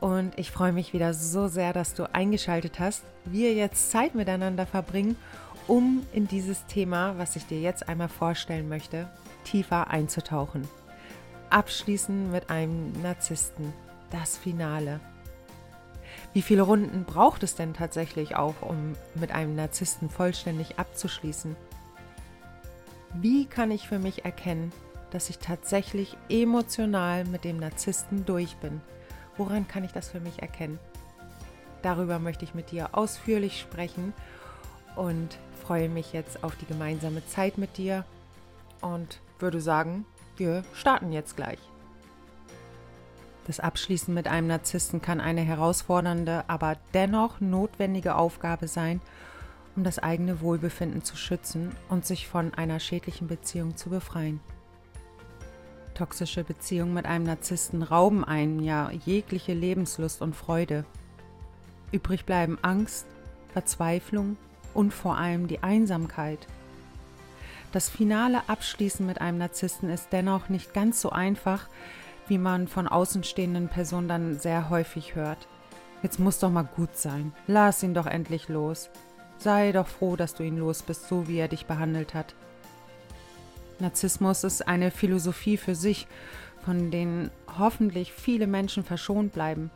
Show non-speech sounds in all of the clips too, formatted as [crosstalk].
Und ich freue mich wieder so sehr, dass du eingeschaltet hast, wir jetzt Zeit miteinander verbringen, um in dieses Thema, was ich dir jetzt einmal vorstellen möchte, tiefer einzutauchen. Abschließen mit einem Narzissten, das Finale. Wie viele Runden braucht es denn tatsächlich auch, um mit einem Narzissten vollständig abzuschließen? Wie kann ich für mich erkennen, dass ich tatsächlich emotional mit dem Narzissten durch bin? Woran kann ich das für mich erkennen? Darüber möchte ich mit dir ausführlich sprechen und freue mich jetzt auf die gemeinsame Zeit mit dir und würde sagen, wir starten jetzt gleich. Das Abschließen mit einem Narzissten kann eine herausfordernde, aber dennoch notwendige Aufgabe sein, um das eigene Wohlbefinden zu schützen und sich von einer schädlichen Beziehung zu befreien. Toxische Beziehungen mit einem Narzissten rauben einen ja jegliche Lebenslust und Freude. Übrig bleiben Angst, Verzweiflung und vor allem die Einsamkeit. Das finale Abschließen mit einem Narzissten ist dennoch nicht ganz so einfach, wie man von außenstehenden Personen dann sehr häufig hört. Jetzt muss doch mal gut sein. Lass ihn doch endlich los. Sei doch froh, dass du ihn los bist, so wie er dich behandelt hat. Narzissmus ist eine Philosophie für sich, von denen hoffentlich viele Menschen verschont bleiben.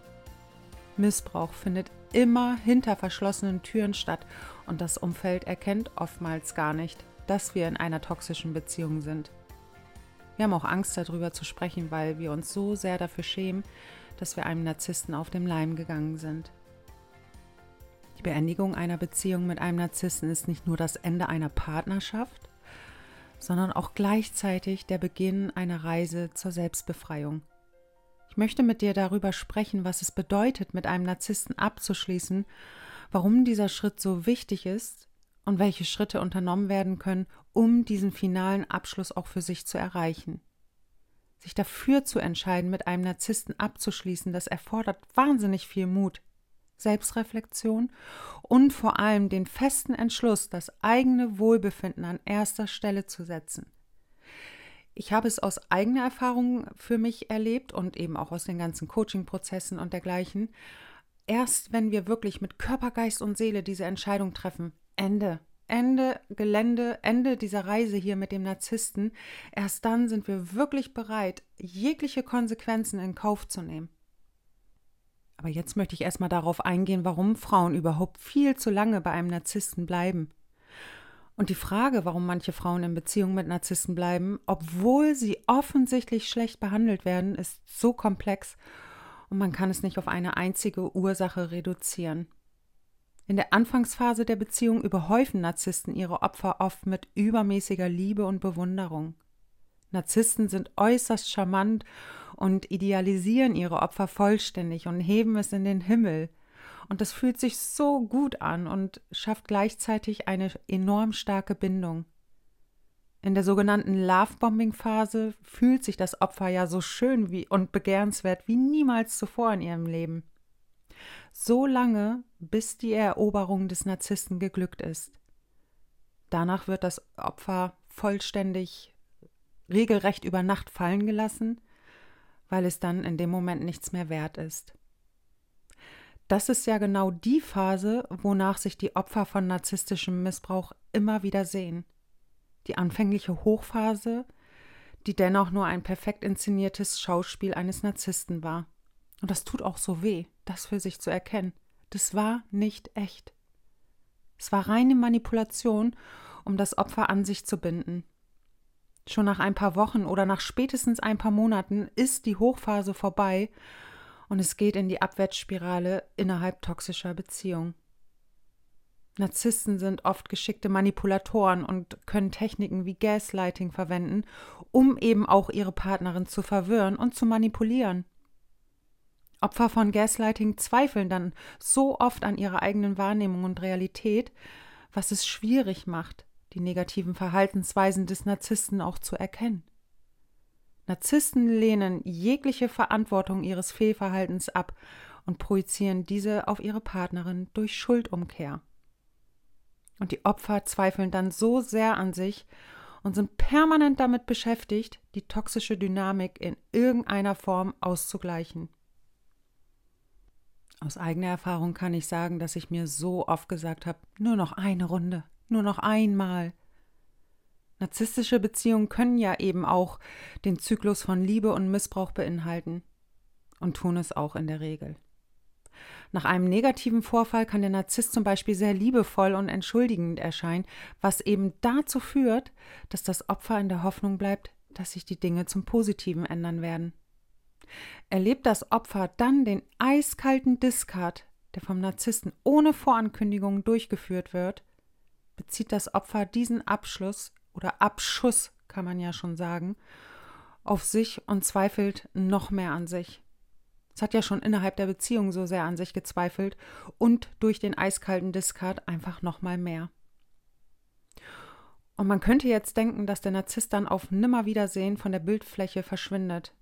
Missbrauch findet immer hinter verschlossenen Türen statt und das Umfeld erkennt oftmals gar nicht, dass wir in einer toxischen Beziehung sind. Wir haben auch Angst darüber zu sprechen, weil wir uns so sehr dafür schämen, dass wir einem Narzissten auf dem Leim gegangen sind. Die Beendigung einer Beziehung mit einem Narzissten ist nicht nur das Ende einer Partnerschaft, sondern auch gleichzeitig der Beginn einer Reise zur Selbstbefreiung. Ich möchte mit dir darüber sprechen, was es bedeutet, mit einem Narzissten abzuschließen, warum dieser Schritt so wichtig ist und welche Schritte unternommen werden können, um diesen finalen Abschluss auch für sich zu erreichen. Sich dafür zu entscheiden, mit einem Narzissten abzuschließen, das erfordert wahnsinnig viel Mut. Selbstreflexion und vor allem den festen Entschluss, das eigene Wohlbefinden an erster Stelle zu setzen. Ich habe es aus eigener Erfahrung für mich erlebt und eben auch aus den ganzen Coaching-Prozessen und dergleichen. Erst wenn wir wirklich mit Körper, Geist und Seele diese Entscheidung treffen, Ende, Ende Gelände, Ende dieser Reise hier mit dem Narzissten, erst dann sind wir wirklich bereit, jegliche Konsequenzen in Kauf zu nehmen. Aber jetzt möchte ich erstmal darauf eingehen, warum Frauen überhaupt viel zu lange bei einem Narzissten bleiben. Und die Frage, warum manche Frauen in Beziehungen mit Narzissten bleiben, obwohl sie offensichtlich schlecht behandelt werden, ist so komplex und man kann es nicht auf eine einzige Ursache reduzieren. In der Anfangsphase der Beziehung überhäufen Narzissten ihre Opfer oft mit übermäßiger Liebe und Bewunderung. Narzissten sind äußerst charmant und idealisieren ihre Opfer vollständig und heben es in den Himmel. Und das fühlt sich so gut an und schafft gleichzeitig eine enorm starke Bindung. In der sogenannten Love-Bombing-Phase fühlt sich das Opfer ja so schön wie und begehrenswert wie niemals zuvor in ihrem Leben. So lange, bis die Eroberung des Narzissten geglückt ist. Danach wird das Opfer vollständig regelrecht über Nacht fallen gelassen weil es dann in dem Moment nichts mehr wert ist. Das ist ja genau die Phase, wonach sich die Opfer von narzisstischem Missbrauch immer wieder sehen. Die anfängliche Hochphase, die dennoch nur ein perfekt inszeniertes Schauspiel eines Narzissten war. Und das tut auch so weh, das für sich zu erkennen. Das war nicht echt. Es war reine Manipulation, um das Opfer an sich zu binden. Schon nach ein paar Wochen oder nach spätestens ein paar Monaten ist die Hochphase vorbei und es geht in die Abwärtsspirale innerhalb toxischer Beziehungen. Narzissten sind oft geschickte Manipulatoren und können Techniken wie Gaslighting verwenden, um eben auch ihre Partnerin zu verwirren und zu manipulieren. Opfer von Gaslighting zweifeln dann so oft an ihrer eigenen Wahrnehmung und Realität, was es schwierig macht, die negativen Verhaltensweisen des Narzissten auch zu erkennen. Narzissten lehnen jegliche Verantwortung ihres Fehlverhaltens ab und projizieren diese auf ihre Partnerin durch Schuldumkehr. Und die Opfer zweifeln dann so sehr an sich und sind permanent damit beschäftigt, die toxische Dynamik in irgendeiner Form auszugleichen. Aus eigener Erfahrung kann ich sagen, dass ich mir so oft gesagt habe, nur noch eine Runde, nur noch einmal. Narzisstische Beziehungen können ja eben auch den Zyklus von Liebe und Missbrauch beinhalten und tun es auch in der Regel. Nach einem negativen Vorfall kann der Narzisst zum Beispiel sehr liebevoll und entschuldigend erscheinen, was eben dazu führt, dass das Opfer in der Hoffnung bleibt, dass sich die Dinge zum Positiven ändern werden. Erlebt das Opfer dann den eiskalten Discard, der vom Narzissten ohne Vorankündigung durchgeführt wird, bezieht das Opfer diesen Abschluss oder Abschuss, kann man ja schon sagen, auf sich und zweifelt noch mehr an sich. Es hat ja schon innerhalb der Beziehung so sehr an sich gezweifelt und durch den eiskalten Discard einfach noch mal mehr. Und man könnte jetzt denken, dass der Narzisst dann auf Nimmerwiedersehen von der Bildfläche verschwindet.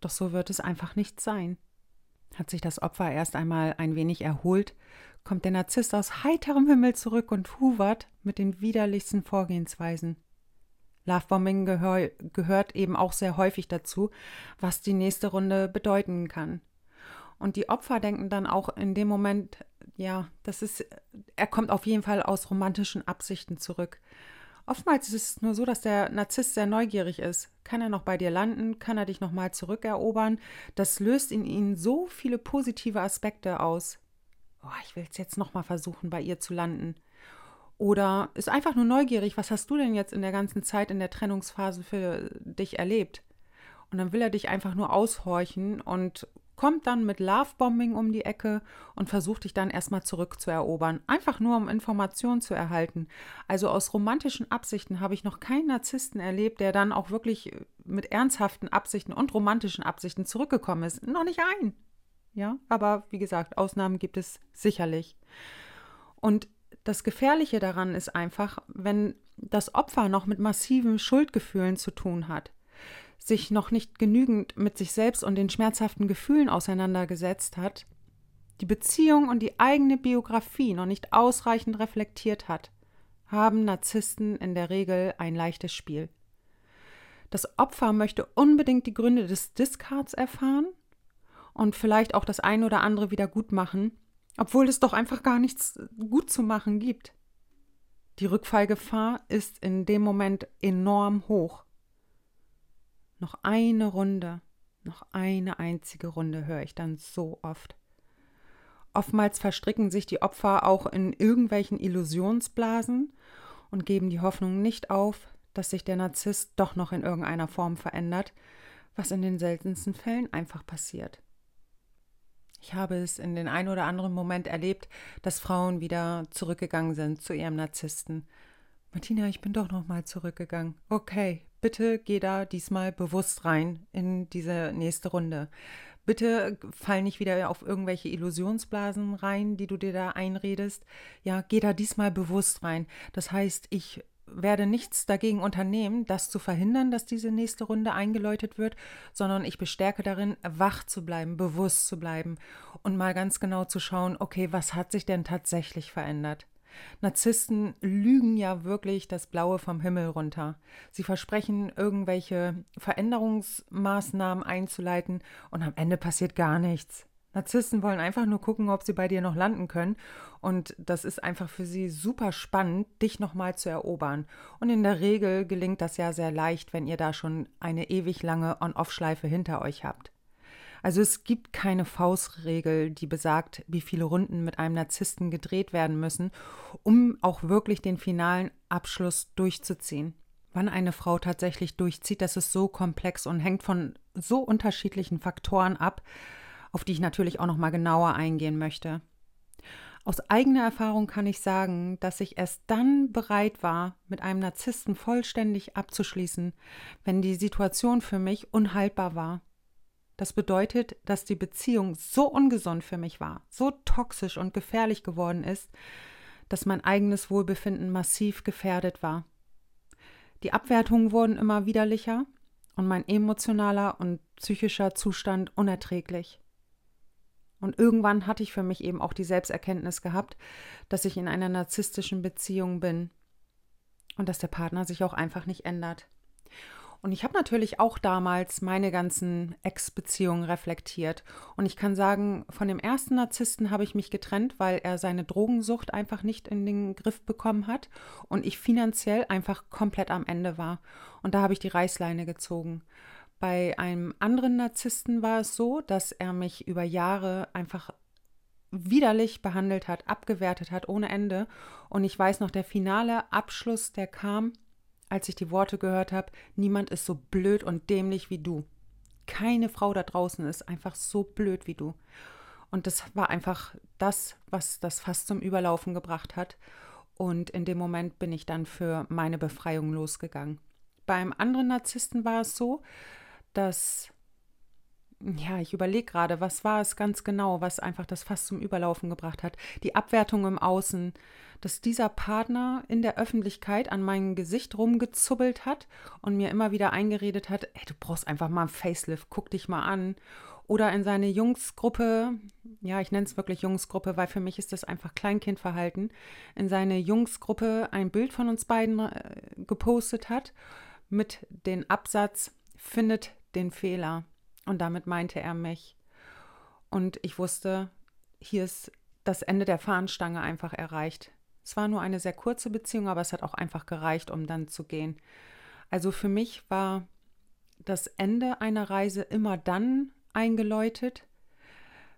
Doch so wird es einfach nicht sein. Hat sich das Opfer erst einmal ein wenig erholt, kommt der Narzisst aus heiterem Himmel zurück und huvert mit den widerlichsten Vorgehensweisen. Lovebombing gehör, gehört eben auch sehr häufig dazu, was die nächste Runde bedeuten kann. Und die Opfer denken dann auch in dem Moment, ja, das ist, er kommt auf jeden Fall aus romantischen Absichten zurück. Oftmals ist es nur so, dass der Narzisst sehr neugierig ist. Kann er noch bei dir landen? Kann er dich nochmal zurückerobern? Das löst in ihnen so viele positive Aspekte aus. Oh, ich will es jetzt nochmal versuchen, bei ihr zu landen. Oder ist einfach nur neugierig, was hast du denn jetzt in der ganzen Zeit in der Trennungsphase für dich erlebt? Und dann will er dich einfach nur aushorchen und kommt dann mit Lovebombing um die Ecke und versucht dich dann erstmal zurückzuerobern. Einfach nur, um Informationen zu erhalten. Also aus romantischen Absichten habe ich noch keinen Narzissten erlebt, der dann auch wirklich mit ernsthaften Absichten und romantischen Absichten zurückgekommen ist. Noch nicht ein. Ja, aber wie gesagt, Ausnahmen gibt es sicherlich. Und das Gefährliche daran ist einfach, wenn das Opfer noch mit massiven Schuldgefühlen zu tun hat, sich noch nicht genügend mit sich selbst und den schmerzhaften Gefühlen auseinandergesetzt hat, die Beziehung und die eigene Biografie noch nicht ausreichend reflektiert hat, haben Narzissten in der Regel ein leichtes Spiel. Das Opfer möchte unbedingt die Gründe des Discards erfahren und vielleicht auch das eine oder andere wieder gut machen, obwohl es doch einfach gar nichts gut zu machen gibt. Die Rückfallgefahr ist in dem Moment enorm hoch. Noch eine Runde, noch eine einzige Runde höre ich dann so oft. Oftmals verstricken sich die Opfer auch in irgendwelchen Illusionsblasen und geben die Hoffnung nicht auf, dass sich der Narzisst doch noch in irgendeiner Form verändert, was in den seltensten Fällen einfach passiert. Ich habe es in den ein oder anderen Moment erlebt, dass Frauen wieder zurückgegangen sind zu ihrem Narzissten. Martina, ich bin doch noch mal zurückgegangen. Okay, bitte geh da diesmal bewusst rein in diese nächste Runde. Bitte fall nicht wieder auf irgendwelche Illusionsblasen rein, die du dir da einredest. Ja, geh da diesmal bewusst rein. Das heißt, ich werde nichts dagegen unternehmen, das zu verhindern, dass diese nächste Runde eingeläutet wird, sondern ich bestärke darin, wach zu bleiben, bewusst zu bleiben und mal ganz genau zu schauen, okay, was hat sich denn tatsächlich verändert? Narzissten lügen ja wirklich das Blaue vom Himmel runter. Sie versprechen, irgendwelche Veränderungsmaßnahmen einzuleiten und am Ende passiert gar nichts. Narzissten wollen einfach nur gucken, ob sie bei dir noch landen können. Und das ist einfach für sie super spannend, dich nochmal zu erobern. Und in der Regel gelingt das ja sehr leicht, wenn ihr da schon eine ewig lange On-Off-Schleife hinter euch habt. Also es gibt keine Faustregel, die besagt, wie viele Runden mit einem Narzissten gedreht werden müssen, um auch wirklich den finalen Abschluss durchzuziehen. Wann eine Frau tatsächlich durchzieht, das ist so komplex und hängt von so unterschiedlichen Faktoren ab, auf die ich natürlich auch noch mal genauer eingehen möchte. Aus eigener Erfahrung kann ich sagen, dass ich erst dann bereit war, mit einem Narzissten vollständig abzuschließen, wenn die Situation für mich unhaltbar war. Das bedeutet, dass die Beziehung so ungesund für mich war, so toxisch und gefährlich geworden ist, dass mein eigenes Wohlbefinden massiv gefährdet war. Die Abwertungen wurden immer widerlicher und mein emotionaler und psychischer Zustand unerträglich. Und irgendwann hatte ich für mich eben auch die Selbsterkenntnis gehabt, dass ich in einer narzisstischen Beziehung bin und dass der Partner sich auch einfach nicht ändert. Und ich habe natürlich auch damals meine ganzen Ex-Beziehungen reflektiert. Und ich kann sagen, von dem ersten Narzissten habe ich mich getrennt, weil er seine Drogensucht einfach nicht in den Griff bekommen hat und ich finanziell einfach komplett am Ende war. Und da habe ich die Reißleine gezogen. Bei einem anderen Narzissten war es so, dass er mich über Jahre einfach widerlich behandelt hat, abgewertet hat ohne Ende. Und ich weiß noch, der finale Abschluss, der kam, als ich die Worte gehört habe, niemand ist so blöd und dämlich wie du. Keine Frau da draußen ist einfach so blöd wie du. Und das war einfach das, was das fast zum Überlaufen gebracht hat. Und in dem Moment bin ich dann für meine Befreiung losgegangen. Beim anderen Narzissten war es so, dass, ja, ich überlege gerade, was war es ganz genau, was einfach das fast zum Überlaufen gebracht hat. Die Abwertung im Außen, dass dieser Partner in der Öffentlichkeit an meinem Gesicht rumgezubbelt hat und mir immer wieder eingeredet hat, ey, du brauchst einfach mal ein Facelift, guck dich mal an. Oder in seine Jungsgruppe, ja, ich nenne es wirklich Jungsgruppe, weil für mich ist das einfach Kleinkindverhalten, in seine Jungsgruppe ein Bild von uns beiden äh, gepostet hat mit dem Absatz, findet den Fehler. Und damit meinte er mich. Und ich wusste, hier ist das Ende der Fahnenstange einfach erreicht. Es war nur eine sehr kurze Beziehung, aber es hat auch einfach gereicht, um dann zu gehen. Also für mich war das Ende einer Reise immer dann eingeläutet,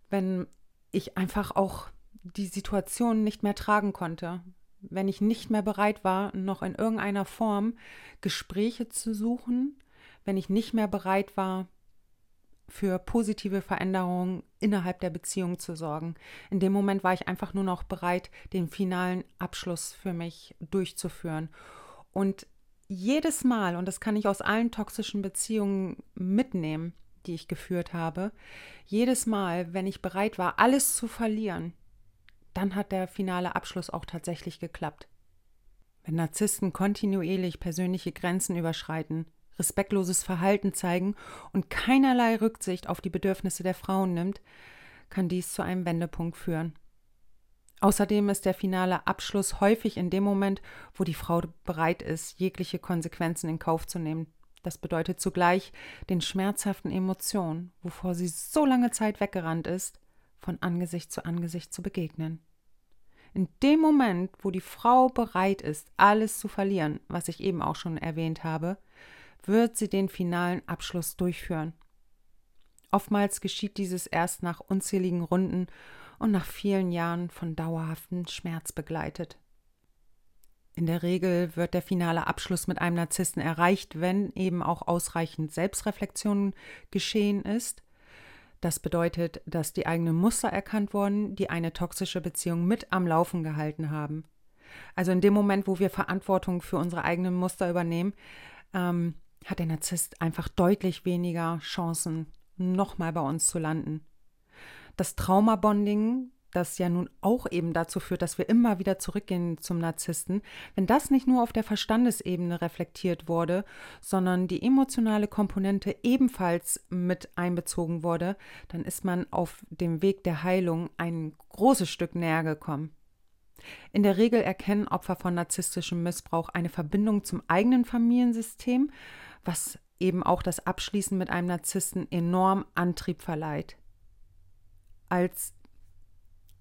wenn ich einfach auch die Situation nicht mehr tragen konnte, wenn ich nicht mehr bereit war, noch in irgendeiner Form Gespräche zu suchen, wenn ich nicht mehr bereit war, für positive Veränderungen innerhalb der Beziehung zu sorgen. In dem Moment war ich einfach nur noch bereit, den finalen Abschluss für mich durchzuführen. Und jedes Mal, und das kann ich aus allen toxischen Beziehungen mitnehmen, die ich geführt habe, jedes Mal, wenn ich bereit war, alles zu verlieren, dann hat der finale Abschluss auch tatsächlich geklappt. Wenn Narzissten kontinuierlich persönliche Grenzen überschreiten, respektloses Verhalten zeigen und keinerlei Rücksicht auf die Bedürfnisse der Frauen nimmt, kann dies zu einem Wendepunkt führen. Außerdem ist der finale Abschluss häufig in dem Moment, wo die Frau bereit ist, jegliche Konsequenzen in Kauf zu nehmen. Das bedeutet zugleich den schmerzhaften Emotionen, wovor sie so lange Zeit weggerannt ist, von Angesicht zu Angesicht zu begegnen. In dem Moment, wo die Frau bereit ist, alles zu verlieren, was ich eben auch schon erwähnt habe, wird sie den finalen Abschluss durchführen. Oftmals geschieht dieses erst nach unzähligen Runden und nach vielen Jahren von dauerhaftem Schmerz begleitet. In der Regel wird der finale Abschluss mit einem Narzissten erreicht, wenn eben auch ausreichend Selbstreflexion geschehen ist. Das bedeutet, dass die eigenen Muster erkannt wurden, die eine toxische Beziehung mit am Laufen gehalten haben. Also in dem Moment, wo wir Verantwortung für unsere eigenen Muster übernehmen, ähm, hat der Narzisst einfach deutlich weniger Chancen, nochmal bei uns zu landen. Das Traumabonding, das ja nun auch eben dazu führt, dass wir immer wieder zurückgehen zum Narzissten, wenn das nicht nur auf der Verstandesebene reflektiert wurde, sondern die emotionale Komponente ebenfalls mit einbezogen wurde, dann ist man auf dem Weg der Heilung ein großes Stück näher gekommen. In der Regel erkennen Opfer von narzisstischem Missbrauch eine Verbindung zum eigenen Familiensystem, was eben auch das Abschließen mit einem Narzissten enorm Antrieb verleiht. Als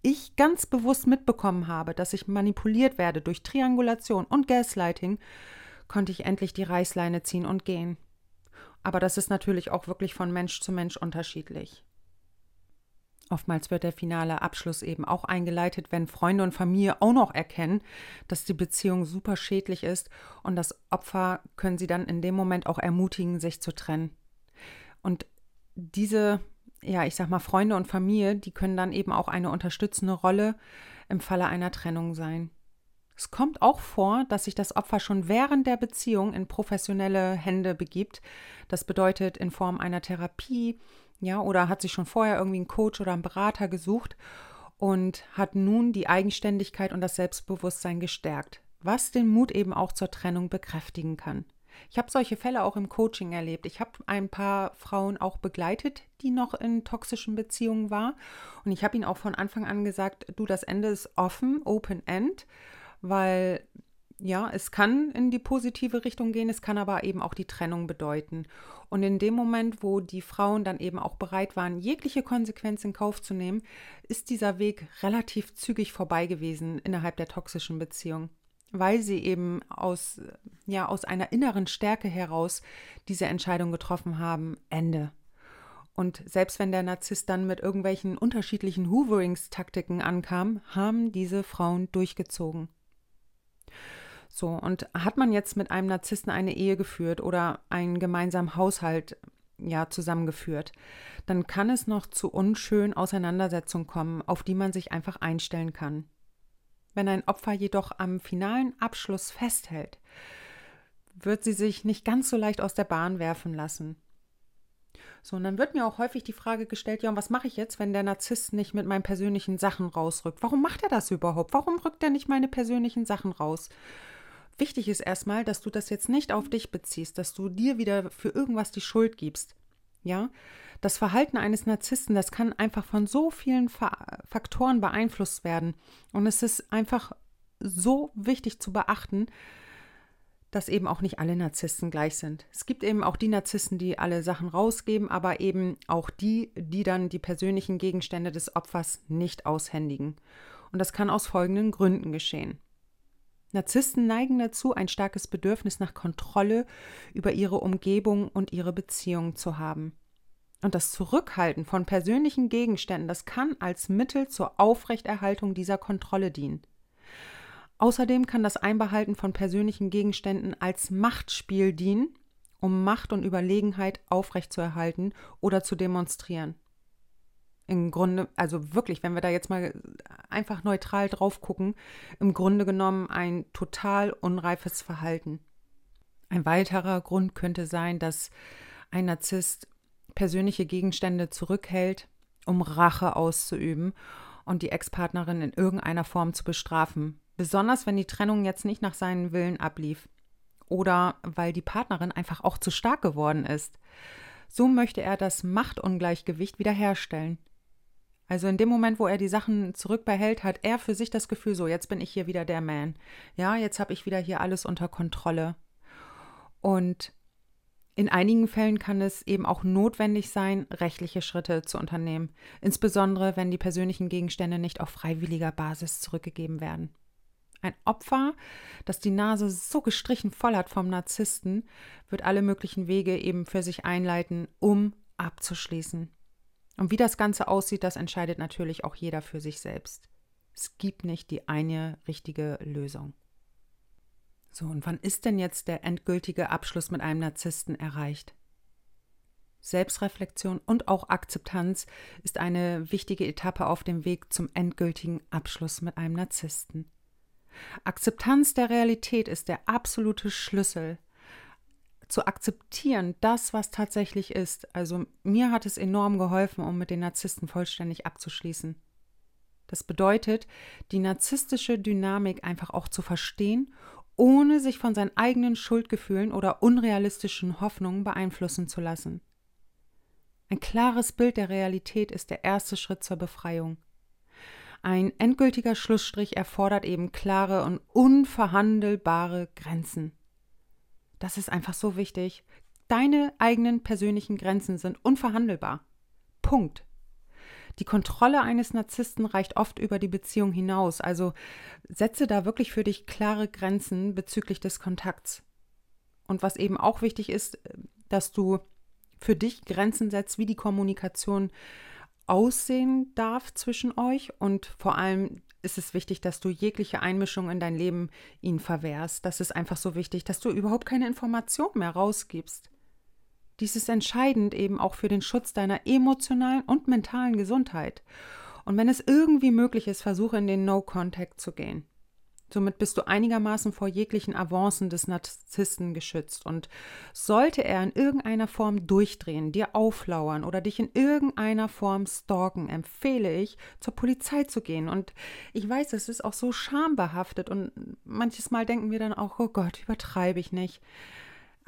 ich ganz bewusst mitbekommen habe, dass ich manipuliert werde durch Triangulation und Gaslighting, konnte ich endlich die Reißleine ziehen und gehen. Aber das ist natürlich auch wirklich von Mensch zu Mensch unterschiedlich. Oftmals wird der finale Abschluss eben auch eingeleitet, wenn Freunde und Familie auch noch erkennen, dass die Beziehung super schädlich ist und das Opfer können sie dann in dem Moment auch ermutigen, sich zu trennen. Und diese, ja, ich sag mal, Freunde und Familie, die können dann eben auch eine unterstützende Rolle im Falle einer Trennung sein. Es kommt auch vor, dass sich das Opfer schon während der Beziehung in professionelle Hände begibt. Das bedeutet in Form einer Therapie, ja, oder hat sich schon vorher irgendwie einen Coach oder einen Berater gesucht und hat nun die Eigenständigkeit und das Selbstbewusstsein gestärkt, was den Mut eben auch zur Trennung bekräftigen kann. Ich habe solche Fälle auch im Coaching erlebt. Ich habe ein paar Frauen auch begleitet, die noch in toxischen Beziehungen waren. Und ich habe ihnen auch von Anfang an gesagt, du, das Ende ist offen, open end, weil ja, es kann in die positive Richtung gehen, es kann aber eben auch die Trennung bedeuten. Und in dem Moment, wo die Frauen dann eben auch bereit waren, jegliche Konsequenz in Kauf zu nehmen, ist dieser Weg relativ zügig vorbei gewesen innerhalb der toxischen Beziehung weil sie eben aus, ja, aus einer inneren Stärke heraus diese Entscheidung getroffen haben, Ende. Und selbst wenn der Narzisst dann mit irgendwelchen unterschiedlichen Hooverings-Taktiken ankam, haben diese Frauen durchgezogen. So, und hat man jetzt mit einem Narzissten eine Ehe geführt oder einen gemeinsamen Haushalt ja zusammengeführt, dann kann es noch zu unschönen Auseinandersetzungen kommen, auf die man sich einfach einstellen kann. Wenn ein Opfer jedoch am finalen Abschluss festhält, wird sie sich nicht ganz so leicht aus der Bahn werfen lassen. So, und dann wird mir auch häufig die Frage gestellt, ja, und was mache ich jetzt, wenn der Narzisst nicht mit meinen persönlichen Sachen rausrückt? Warum macht er das überhaupt? Warum rückt er nicht meine persönlichen Sachen raus? Wichtig ist erstmal, dass du das jetzt nicht auf dich beziehst, dass du dir wieder für irgendwas die Schuld gibst. Ja, das Verhalten eines Narzissten, das kann einfach von so vielen Faktoren beeinflusst werden. Und es ist einfach so wichtig zu beachten, dass eben auch nicht alle Narzissten gleich sind. Es gibt eben auch die Narzissten, die alle Sachen rausgeben, aber eben auch die, die dann die persönlichen Gegenstände des Opfers nicht aushändigen. Und das kann aus folgenden Gründen geschehen. Narzissten neigen dazu, ein starkes Bedürfnis nach Kontrolle über ihre Umgebung und ihre Beziehung zu haben. Und das Zurückhalten von persönlichen Gegenständen, das kann als Mittel zur Aufrechterhaltung dieser Kontrolle dienen. Außerdem kann das Einbehalten von persönlichen Gegenständen als Machtspiel dienen, um Macht und Überlegenheit aufrechtzuerhalten oder zu demonstrieren. Im Grunde, also wirklich, wenn wir da jetzt mal einfach neutral drauf gucken, im Grunde genommen ein total unreifes Verhalten. Ein weiterer Grund könnte sein, dass ein Narzisst persönliche Gegenstände zurückhält, um Rache auszuüben und die Ex-Partnerin in irgendeiner Form zu bestrafen. Besonders wenn die Trennung jetzt nicht nach seinen Willen ablief. Oder weil die Partnerin einfach auch zu stark geworden ist. So möchte er das Machtungleichgewicht wiederherstellen. Also in dem Moment, wo er die Sachen zurückbehält, hat er für sich das Gefühl, so, jetzt bin ich hier wieder der Man. Ja, jetzt habe ich wieder hier alles unter Kontrolle. Und in einigen Fällen kann es eben auch notwendig sein, rechtliche Schritte zu unternehmen, insbesondere wenn die persönlichen Gegenstände nicht auf freiwilliger Basis zurückgegeben werden. Ein Opfer, das die Nase so gestrichen voll hat vom Narzissten, wird alle möglichen Wege eben für sich einleiten, um abzuschließen. Und wie das Ganze aussieht, das entscheidet natürlich auch jeder für sich selbst. Es gibt nicht die eine richtige Lösung. So, und wann ist denn jetzt der endgültige Abschluss mit einem Narzissten erreicht? Selbstreflexion und auch Akzeptanz ist eine wichtige Etappe auf dem Weg zum endgültigen Abschluss mit einem Narzissten. Akzeptanz der Realität ist der absolute Schlüssel. Zu akzeptieren, das, was tatsächlich ist. Also mir hat es enorm geholfen, um mit den Narzissten vollständig abzuschließen. Das bedeutet, die narzisstische Dynamik einfach auch zu verstehen ohne sich von seinen eigenen Schuldgefühlen oder unrealistischen Hoffnungen beeinflussen zu lassen. Ein klares Bild der Realität ist der erste Schritt zur Befreiung. Ein endgültiger Schlussstrich erfordert eben klare und unverhandelbare Grenzen. Das ist einfach so wichtig. Deine eigenen persönlichen Grenzen sind unverhandelbar. Punkt. Die Kontrolle eines Narzissten reicht oft über die Beziehung hinaus, also setze da wirklich für dich klare Grenzen bezüglich des Kontakts. Und was eben auch wichtig ist, dass du für dich Grenzen setzt, wie die Kommunikation aussehen darf zwischen euch und vor allem ist es wichtig, dass du jegliche Einmischung in dein Leben ihnen verwehrst. Das ist einfach so wichtig, dass du überhaupt keine Information mehr rausgibst. Dies ist entscheidend eben auch für den Schutz deiner emotionalen und mentalen Gesundheit. Und wenn es irgendwie möglich ist, versuche in den No-Contact zu gehen. Somit bist du einigermaßen vor jeglichen Avancen des Narzissten geschützt. Und sollte er in irgendeiner Form durchdrehen, dir auflauern oder dich in irgendeiner Form stalken, empfehle ich, zur Polizei zu gehen. Und ich weiß, es ist auch so schambehaftet und manches Mal denken wir dann auch, oh Gott, übertreibe ich nicht.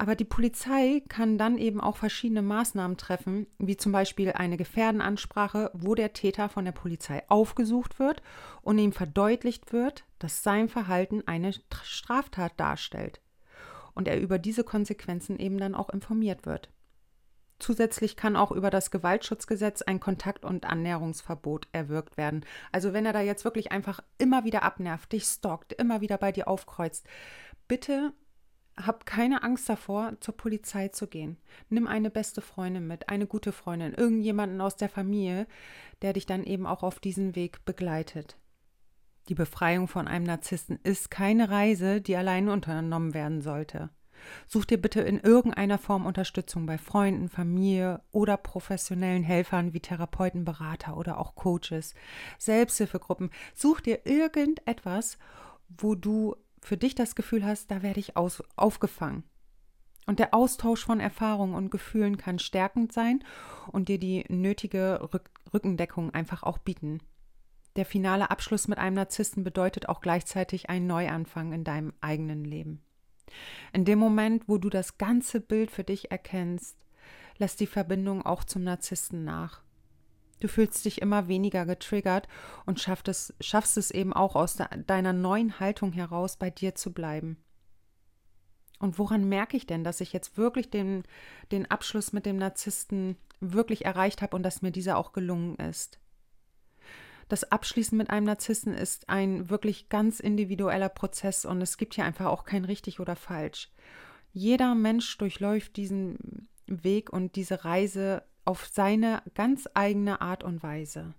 Aber die Polizei kann dann eben auch verschiedene Maßnahmen treffen, wie zum Beispiel eine Gefährdenansprache, wo der Täter von der Polizei aufgesucht wird und ihm verdeutlicht wird, dass sein Verhalten eine Straftat darstellt und er über diese Konsequenzen eben dann auch informiert wird. Zusätzlich kann auch über das Gewaltschutzgesetz ein Kontakt- und Annäherungsverbot erwirkt werden. Also wenn er da jetzt wirklich einfach immer wieder abnervt, dich stalkt, immer wieder bei dir aufkreuzt, bitte hab keine Angst davor, zur Polizei zu gehen. Nimm eine beste Freundin mit, eine gute Freundin, irgendjemanden aus der Familie, der dich dann eben auch auf diesen Weg begleitet. Die Befreiung von einem Narzissten ist keine Reise, die allein unternommen werden sollte. Such dir bitte in irgendeiner Form Unterstützung bei Freunden, Familie oder professionellen Helfern wie Therapeuten, Berater oder auch Coaches, Selbsthilfegruppen. Such dir irgendetwas, wo du für dich das Gefühl hast, da werde ich aus, aufgefangen. Und der Austausch von Erfahrungen und Gefühlen kann stärkend sein und dir die nötige Rück Rückendeckung einfach auch bieten. Der finale Abschluss mit einem Narzissten bedeutet auch gleichzeitig einen Neuanfang in deinem eigenen Leben. In dem Moment, wo du das ganze Bild für dich erkennst, lässt die Verbindung auch zum Narzissten nach. Du fühlst dich immer weniger getriggert und schaffst es, schaffst es eben auch aus de deiner neuen Haltung heraus bei dir zu bleiben. Und woran merke ich denn, dass ich jetzt wirklich den, den Abschluss mit dem Narzissten wirklich erreicht habe und dass mir dieser auch gelungen ist? Das Abschließen mit einem Narzissten ist ein wirklich ganz individueller Prozess und es gibt hier einfach auch kein richtig oder falsch. Jeder Mensch durchläuft diesen Weg und diese Reise auf seine ganz eigene Art und Weise.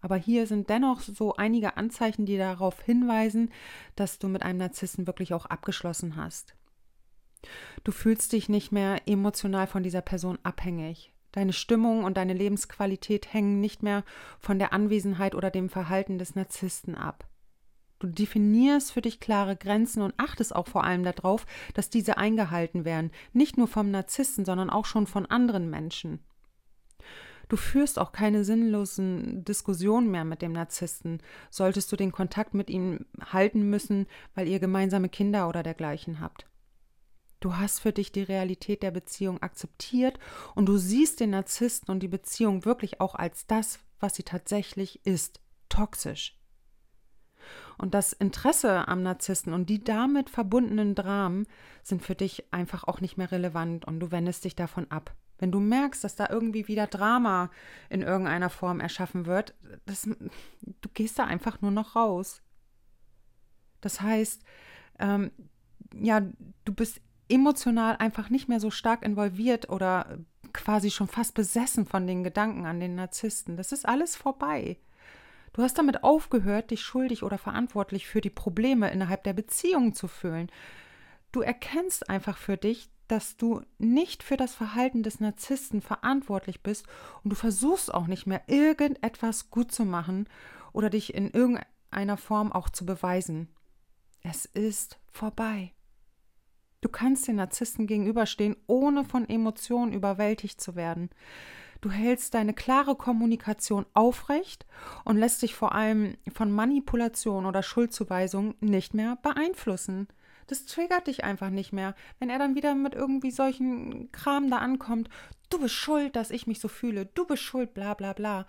Aber hier sind dennoch so einige Anzeichen, die darauf hinweisen, dass du mit einem Narzissen wirklich auch abgeschlossen hast. Du fühlst dich nicht mehr emotional von dieser Person abhängig. Deine Stimmung und deine Lebensqualität hängen nicht mehr von der Anwesenheit oder dem Verhalten des Narzissten ab. Du definierst für dich klare Grenzen und achtest auch vor allem darauf, dass diese eingehalten werden, nicht nur vom Narzissten, sondern auch schon von anderen Menschen. Du führst auch keine sinnlosen Diskussionen mehr mit dem Narzissten, solltest du den Kontakt mit ihm halten müssen, weil ihr gemeinsame Kinder oder dergleichen habt. Du hast für dich die Realität der Beziehung akzeptiert und du siehst den Narzissten und die Beziehung wirklich auch als das, was sie tatsächlich ist, toxisch. Und das Interesse am Narzissten und die damit verbundenen Dramen sind für dich einfach auch nicht mehr relevant und du wendest dich davon ab. Wenn du merkst, dass da irgendwie wieder Drama in irgendeiner Form erschaffen wird, das, du gehst da einfach nur noch raus. Das heißt, ähm, ja, du bist emotional einfach nicht mehr so stark involviert oder quasi schon fast besessen von den Gedanken an den Narzissten. Das ist alles vorbei. Du hast damit aufgehört, dich schuldig oder verantwortlich für die Probleme innerhalb der Beziehung zu fühlen. Du erkennst einfach für dich, dass du nicht für das Verhalten des Narzissten verantwortlich bist und du versuchst auch nicht mehr irgendetwas gut zu machen oder dich in irgendeiner Form auch zu beweisen. Es ist vorbei. Du kannst den Narzissten gegenüberstehen, ohne von Emotionen überwältigt zu werden. Du hältst deine klare Kommunikation aufrecht und lässt dich vor allem von Manipulation oder Schuldzuweisung nicht mehr beeinflussen. Das triggert dich einfach nicht mehr, wenn er dann wieder mit irgendwie solchen Kram da ankommt. Du bist schuld, dass ich mich so fühle. Du bist schuld, bla bla bla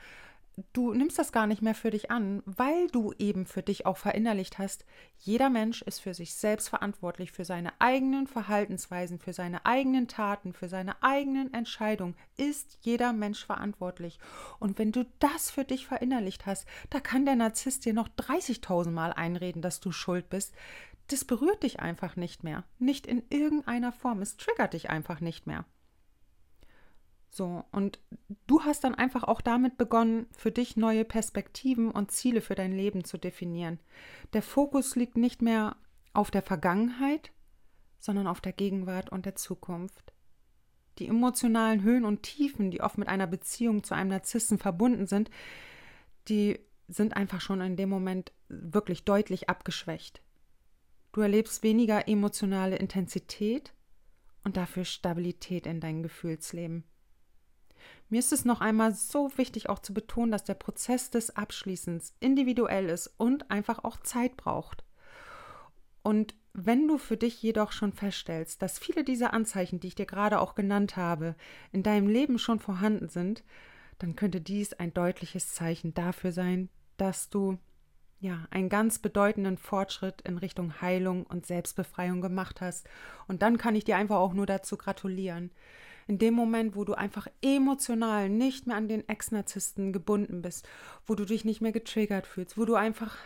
du nimmst das gar nicht mehr für dich an, weil du eben für dich auch verinnerlicht hast, jeder Mensch ist für sich selbst verantwortlich, für seine eigenen Verhaltensweisen, für seine eigenen Taten, für seine eigenen Entscheidungen ist jeder Mensch verantwortlich. Und wenn du das für dich verinnerlicht hast, da kann der Narzisst dir noch 30.000 Mal einreden, dass du schuld bist. Das berührt dich einfach nicht mehr. Nicht in irgendeiner Form. Es triggert dich einfach nicht mehr. So, und du hast dann einfach auch damit begonnen, für dich neue Perspektiven und Ziele für dein Leben zu definieren. Der Fokus liegt nicht mehr auf der Vergangenheit, sondern auf der Gegenwart und der Zukunft. Die emotionalen Höhen und Tiefen, die oft mit einer Beziehung zu einem Narzissen verbunden sind, die sind einfach schon in dem Moment wirklich deutlich abgeschwächt. Du erlebst weniger emotionale Intensität und dafür Stabilität in dein Gefühlsleben. Mir ist es noch einmal so wichtig auch zu betonen, dass der Prozess des Abschließens individuell ist und einfach auch Zeit braucht. Und wenn du für dich jedoch schon feststellst, dass viele dieser Anzeichen, die ich dir gerade auch genannt habe, in deinem Leben schon vorhanden sind, dann könnte dies ein deutliches Zeichen dafür sein, dass du ja einen ganz bedeutenden Fortschritt in Richtung Heilung und Selbstbefreiung gemacht hast. Und dann kann ich dir einfach auch nur dazu gratulieren. In dem Moment, wo du einfach emotional nicht mehr an den Ex-Narzissten gebunden bist, wo du dich nicht mehr getriggert fühlst, wo du einfach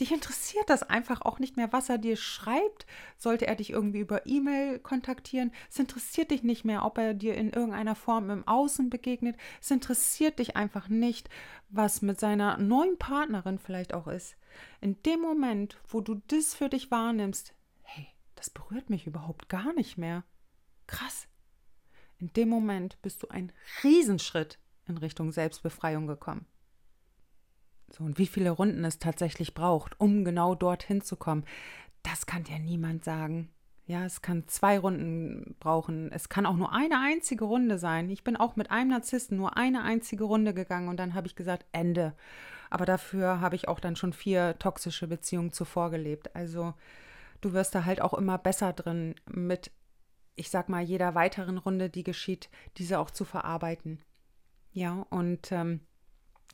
Dich interessiert das einfach auch nicht mehr, was er dir schreibt. Sollte er dich irgendwie über E-Mail kontaktieren? Es interessiert dich nicht mehr, ob er dir in irgendeiner Form im Außen begegnet. Es interessiert dich einfach nicht, was mit seiner neuen Partnerin vielleicht auch ist. In dem Moment, wo du das für dich wahrnimmst, hey, das berührt mich überhaupt gar nicht mehr. Krass. In dem Moment bist du einen Riesenschritt in Richtung Selbstbefreiung gekommen. So, und wie viele Runden es tatsächlich braucht, um genau dorthin zu kommen, das kann dir niemand sagen. Ja, es kann zwei Runden brauchen. Es kann auch nur eine einzige Runde sein. Ich bin auch mit einem Narzissten nur eine einzige Runde gegangen und dann habe ich gesagt, Ende. Aber dafür habe ich auch dann schon vier toxische Beziehungen zuvor gelebt. Also du wirst da halt auch immer besser drin, mit, ich sag mal, jeder weiteren Runde, die geschieht, diese auch zu verarbeiten. Ja, und ähm,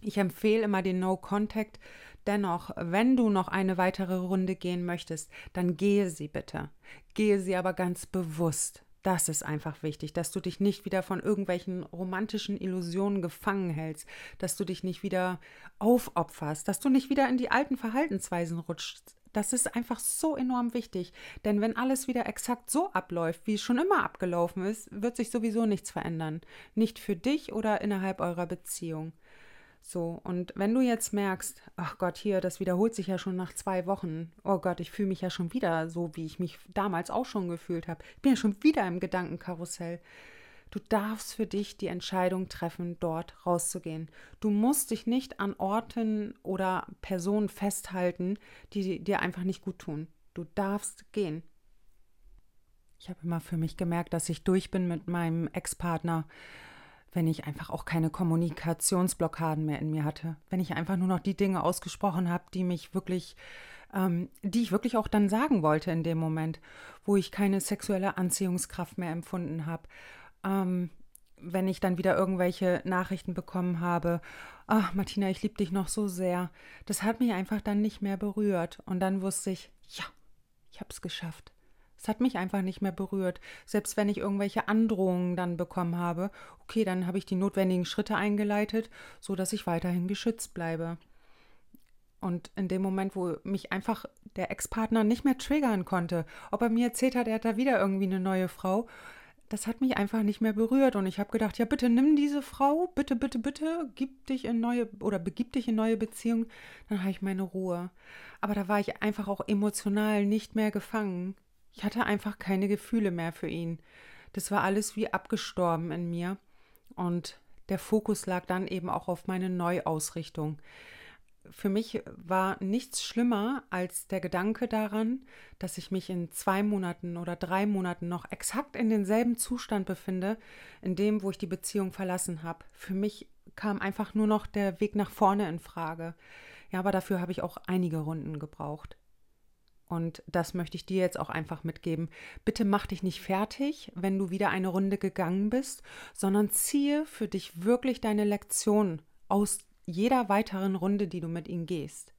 ich empfehle immer den No Contact. Dennoch, wenn du noch eine weitere Runde gehen möchtest, dann gehe sie bitte. Gehe sie aber ganz bewusst. Das ist einfach wichtig, dass du dich nicht wieder von irgendwelchen romantischen Illusionen gefangen hältst, dass du dich nicht wieder aufopferst, dass du nicht wieder in die alten Verhaltensweisen rutschst. Das ist einfach so enorm wichtig, denn wenn alles wieder exakt so abläuft, wie es schon immer abgelaufen ist, wird sich sowieso nichts verändern. Nicht für dich oder innerhalb eurer Beziehung. So, und wenn du jetzt merkst, ach Gott, hier, das wiederholt sich ja schon nach zwei Wochen. Oh Gott, ich fühle mich ja schon wieder so, wie ich mich damals auch schon gefühlt habe. Ich bin ja schon wieder im Gedankenkarussell. Du darfst für dich die Entscheidung treffen, dort rauszugehen. Du musst dich nicht an Orten oder Personen festhalten, die dir einfach nicht gut tun. Du darfst gehen. Ich habe immer für mich gemerkt, dass ich durch bin mit meinem Ex-Partner wenn ich einfach auch keine Kommunikationsblockaden mehr in mir hatte, wenn ich einfach nur noch die Dinge ausgesprochen habe, die mich wirklich, ähm, die ich wirklich auch dann sagen wollte in dem Moment, wo ich keine sexuelle Anziehungskraft mehr empfunden habe. Ähm, wenn ich dann wieder irgendwelche Nachrichten bekommen habe, ach Martina, ich liebe dich noch so sehr, das hat mich einfach dann nicht mehr berührt. Und dann wusste ich, ja, ich habe es geschafft. Es hat mich einfach nicht mehr berührt. Selbst wenn ich irgendwelche Androhungen dann bekommen habe, okay, dann habe ich die notwendigen Schritte eingeleitet, so dass ich weiterhin geschützt bleibe. Und in dem Moment, wo mich einfach der Ex-Partner nicht mehr triggern konnte, ob er mir erzählt hat, er hat da wieder irgendwie eine neue Frau, das hat mich einfach nicht mehr berührt. Und ich habe gedacht, ja, bitte nimm diese Frau, bitte, bitte, bitte, gib dich in neue oder begib dich in neue Beziehungen, dann habe ich meine Ruhe. Aber da war ich einfach auch emotional nicht mehr gefangen. Ich hatte einfach keine Gefühle mehr für ihn. Das war alles wie abgestorben in mir. Und der Fokus lag dann eben auch auf meine Neuausrichtung. Für mich war nichts schlimmer als der Gedanke daran, dass ich mich in zwei Monaten oder drei Monaten noch exakt in denselben Zustand befinde, in dem, wo ich die Beziehung verlassen habe. Für mich kam einfach nur noch der Weg nach vorne in Frage. Ja, aber dafür habe ich auch einige Runden gebraucht. Und das möchte ich dir jetzt auch einfach mitgeben. Bitte mach dich nicht fertig, wenn du wieder eine Runde gegangen bist, sondern ziehe für dich wirklich deine Lektion aus jeder weiteren Runde, die du mit ihnen gehst.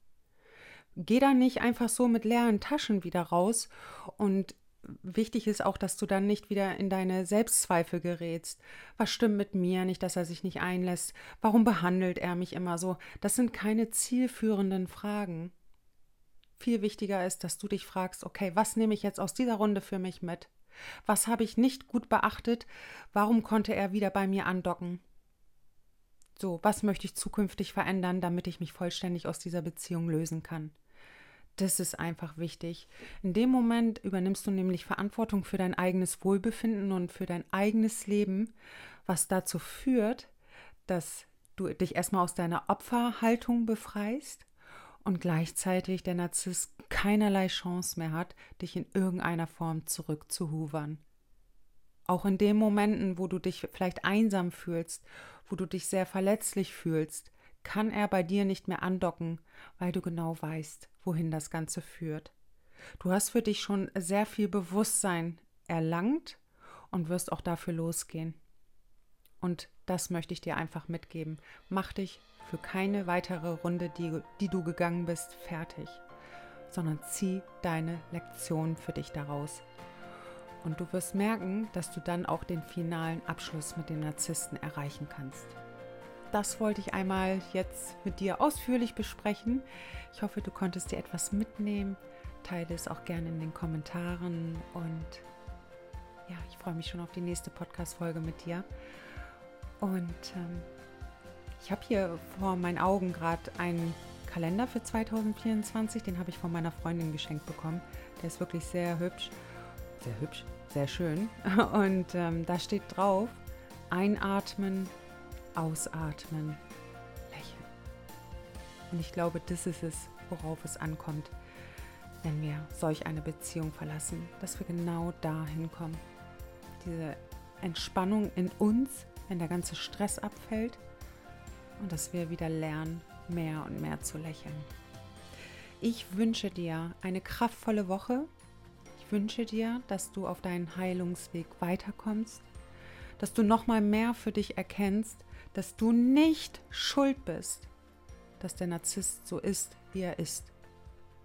Geh da nicht einfach so mit leeren Taschen wieder raus und wichtig ist auch, dass du dann nicht wieder in deine Selbstzweifel gerätst. Was stimmt mit mir nicht, dass er sich nicht einlässt? Warum behandelt er mich immer so? Das sind keine zielführenden Fragen. Viel wichtiger ist, dass du dich fragst, okay, was nehme ich jetzt aus dieser Runde für mich mit? Was habe ich nicht gut beachtet? Warum konnte er wieder bei mir andocken? So, was möchte ich zukünftig verändern, damit ich mich vollständig aus dieser Beziehung lösen kann? Das ist einfach wichtig. In dem Moment übernimmst du nämlich Verantwortung für dein eigenes Wohlbefinden und für dein eigenes Leben, was dazu führt, dass du dich erstmal aus deiner Opferhaltung befreist und gleichzeitig der Narzisst keinerlei Chance mehr hat, dich in irgendeiner Form zurückzuhuvern. Auch in den Momenten, wo du dich vielleicht einsam fühlst, wo du dich sehr verletzlich fühlst, kann er bei dir nicht mehr andocken, weil du genau weißt, wohin das Ganze führt. Du hast für dich schon sehr viel Bewusstsein erlangt und wirst auch dafür losgehen. Und das möchte ich dir einfach mitgeben. Mach dich für keine weitere Runde, die, die du gegangen bist, fertig, sondern zieh deine Lektion für dich daraus. Und du wirst merken, dass du dann auch den finalen Abschluss mit dem Narzissten erreichen kannst das wollte ich einmal jetzt mit dir ausführlich besprechen. Ich hoffe, du konntest dir etwas mitnehmen. Teile es auch gerne in den Kommentaren und ja, ich freue mich schon auf die nächste Podcast-Folge mit dir. Und ähm, ich habe hier vor meinen Augen gerade einen Kalender für 2024, den habe ich von meiner Freundin geschenkt bekommen. Der ist wirklich sehr hübsch, sehr hübsch, sehr schön. [laughs] Und ähm, da steht drauf, einatmen, ausatmen, lächeln. Und ich glaube, das ist es, worauf es ankommt, wenn wir solch eine Beziehung verlassen, dass wir genau dahin kommen. Diese Entspannung in uns, wenn der ganze Stress abfällt und dass wir wieder lernen, mehr und mehr zu lächeln. Ich wünsche dir eine kraftvolle Woche. Ich wünsche dir, dass du auf deinen Heilungsweg weiterkommst, dass du noch mal mehr für dich erkennst, dass du nicht schuld bist, dass der Narzisst so ist, wie er ist.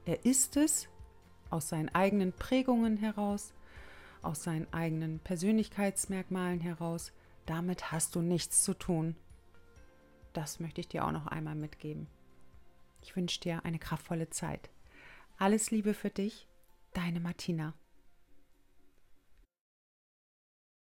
Er ist es aus seinen eigenen Prägungen heraus, aus seinen eigenen Persönlichkeitsmerkmalen heraus. Damit hast du nichts zu tun. Das möchte ich dir auch noch einmal mitgeben. Ich wünsche dir eine kraftvolle Zeit. Alles Liebe für dich, deine Martina.